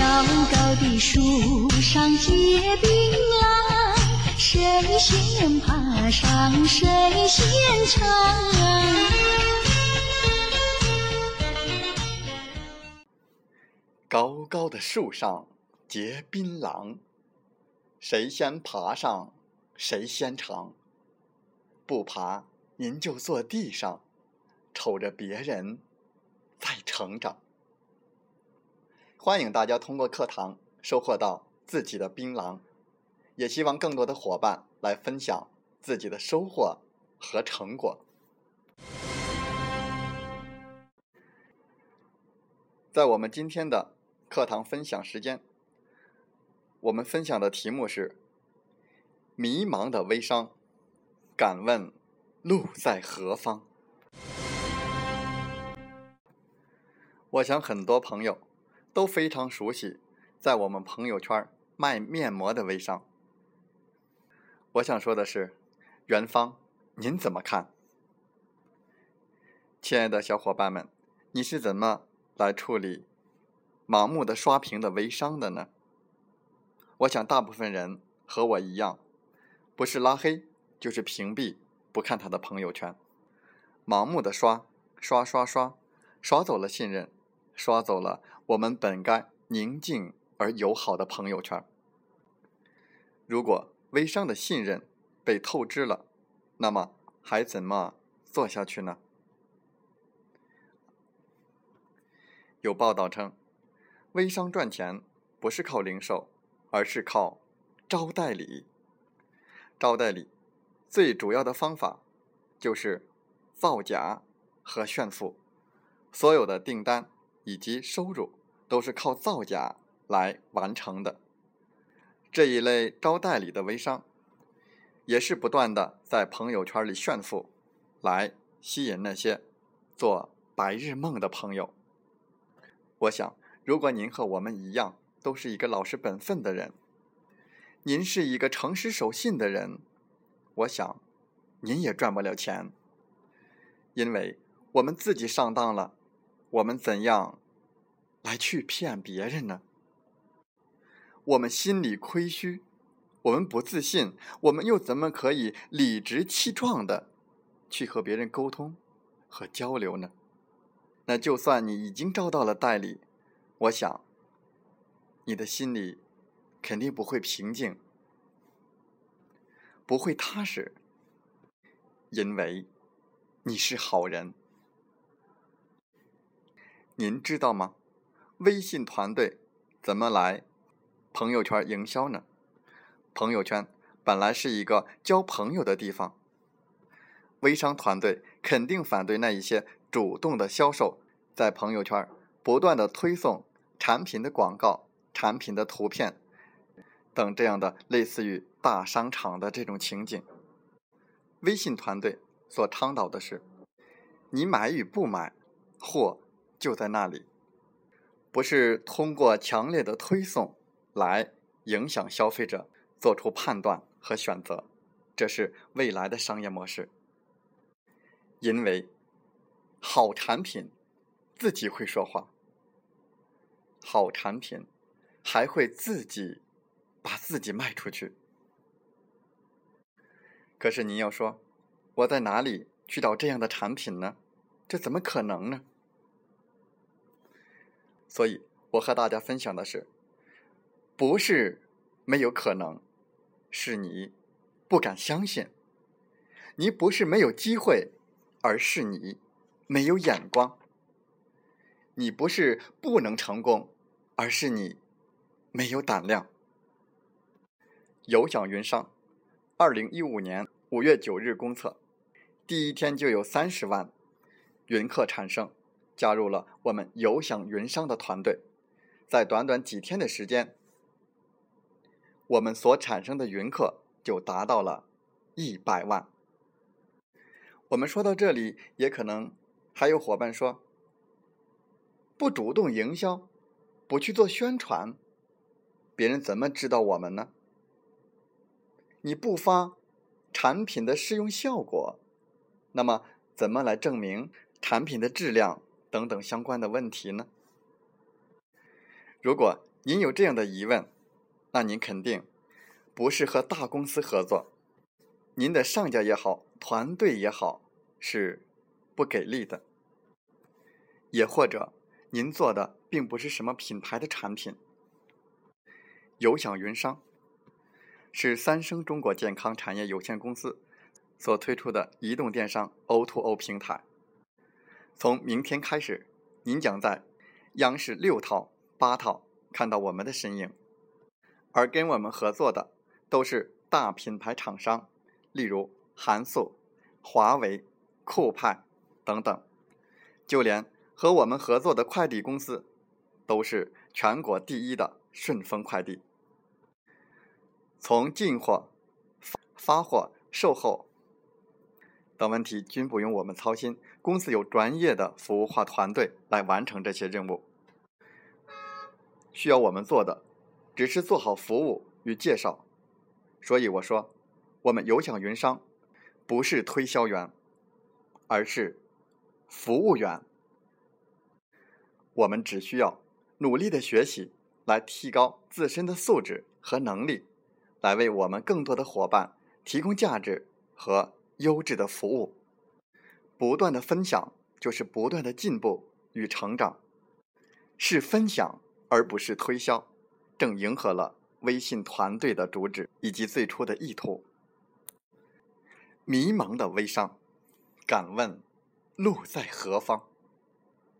高高的树上结槟榔，谁先爬上谁先尝。高高的树上结槟榔，谁先爬上谁先尝。不爬，您就坐地上，瞅着别人在成长。欢迎大家通过课堂收获到自己的槟榔，也希望更多的伙伴来分享自己的收获和成果。在我们今天的课堂分享时间，我们分享的题目是“迷茫的微商，敢问路在何方？”我想很多朋友。都非常熟悉，在我们朋友圈卖面膜的微商。我想说的是，元芳，您怎么看？亲爱的小伙伴们，你是怎么来处理盲目的刷屏的微商的呢？我想大部分人和我一样，不是拉黑就是屏蔽，不看他的朋友圈，盲目的刷刷刷刷，刷走了信任。刷走了我们本该宁静而友好的朋友圈。如果微商的信任被透支了，那么还怎么做下去呢？有报道称，微商赚钱不是靠零售，而是靠招代理。招代理最主要的方法就是造假和炫富，所有的订单。以及收入都是靠造假来完成的。这一类招代理的微商，也是不断的在朋友圈里炫富，来吸引那些做白日梦的朋友。我想，如果您和我们一样，都是一个老实本分的人，您是一个诚实守信的人，我想，您也赚不了钱，因为我们自己上当了。我们怎样来去骗别人呢？我们心里亏虚，我们不自信，我们又怎么可以理直气壮的去和别人沟通和交流呢？那就算你已经招到了代理，我想你的心里肯定不会平静，不会踏实，因为你是好人。您知道吗？微信团队怎么来朋友圈营销呢？朋友圈本来是一个交朋友的地方，微商团队肯定反对那一些主动的销售，在朋友圈不断的推送产品的广告、产品的图片等这样的类似于大商场的这种情景。微信团队所倡导的是，你买与不买货。就在那里，不是通过强烈的推送来影响消费者做出判断和选择，这是未来的商业模式。因为好产品自己会说话，好产品还会自己把自己卖出去。可是您要说，我在哪里去找这样的产品呢？这怎么可能呢？所以，我和大家分享的是，不是没有可能，是你不敢相信；你不是没有机会，而是你没有眼光；你不是不能成功，而是你没有胆量。有奖云商，二零一五年五月九日公测，第一天就有三十万云客产生。加入了我们有享云商的团队，在短短几天的时间，我们所产生的云客就达到了一百万。我们说到这里，也可能还有伙伴说：“不主动营销，不去做宣传，别人怎么知道我们呢？你不发产品的试用效果，那么怎么来证明产品的质量等等相关的问题呢？”如果您有这样的疑问，那您肯定不是和大公司合作，您的上家也好，团队也好，是不给力的。也或者您做的并不是什么品牌的产品。有享云商是三生中国健康产业有限公司所推出的移动电商 O2O 平台。从明天开始，您将在央视六套。八套看到我们的身影，而跟我们合作的都是大品牌厂商，例如韩素、华为、酷派等等，就连和我们合作的快递公司，都是全国第一的顺丰快递。从进货、发货、售后等问题均不用我们操心，公司有专业的服务化团队来完成这些任务。需要我们做的，只是做好服务与介绍。所以我说，我们有享云商不是推销员，而是服务员。我们只需要努力的学习，来提高自身的素质和能力，来为我们更多的伙伴提供价值和优质的服务。不断的分享，就是不断的进步与成长。是分享。而不是推销，正迎合了微信团队的主旨以及最初的意图。迷茫的微商，敢问路在何方？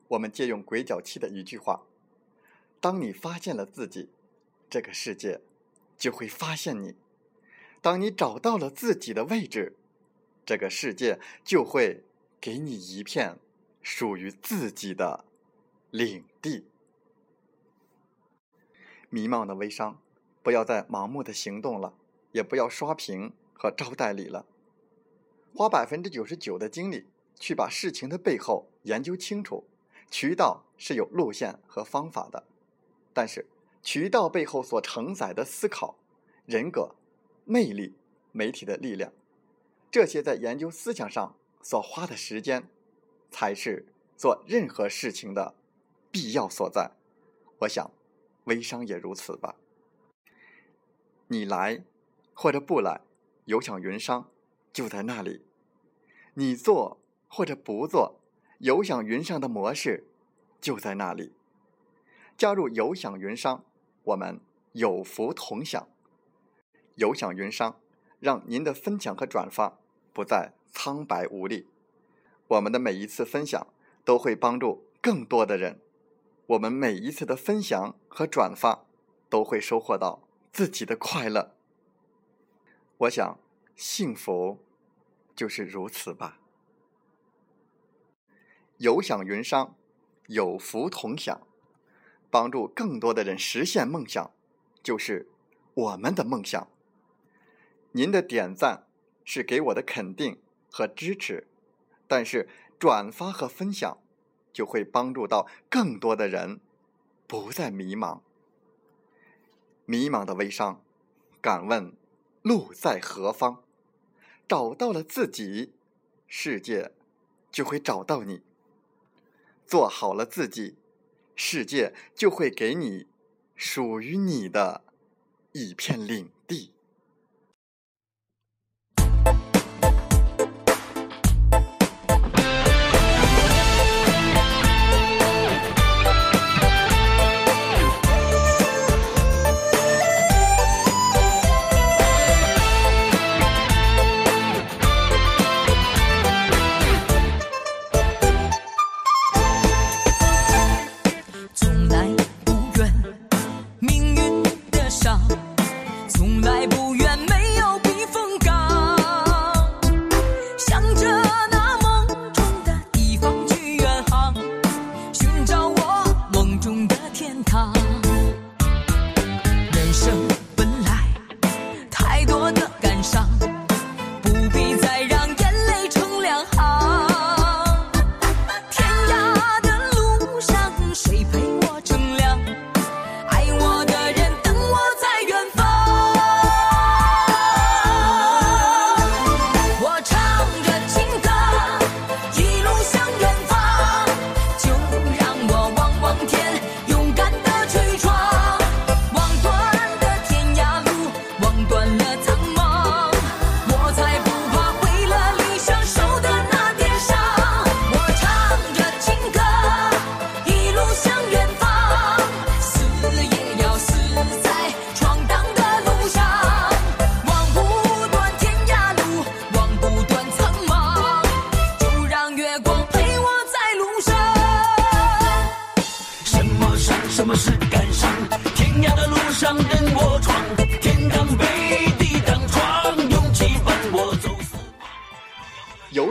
我们借用鬼脚七的一句话：当你发现了自己，这个世界就会发现你；当你找到了自己的位置，这个世界就会给你一片属于自己的领地。迷茫的微商，不要再盲目的行动了，也不要刷屏和招代理了，花百分之九十九的精力去把事情的背后研究清楚。渠道是有路线和方法的，但是渠道背后所承载的思考、人格、魅力、媒体的力量，这些在研究思想上所花的时间，才是做任何事情的必要所在。我想。微商也如此吧。你来或者不来，有享云商就在那里；你做或者不做，有享云商的模式就在那里。加入有享云商，我们有福同享。有享云商让您的分享和转发不再苍白无力。我们的每一次分享都会帮助更多的人。我们每一次的分享和转发，都会收获到自己的快乐。我想，幸福就是如此吧。有享云商，有福同享，帮助更多的人实现梦想，就是我们的梦想。您的点赞是给我的肯定和支持，但是转发和分享。就会帮助到更多的人，不再迷茫。迷茫的微商，敢问路在何方？找到了自己，世界就会找到你。做好了自己，世界就会给你属于你的一片领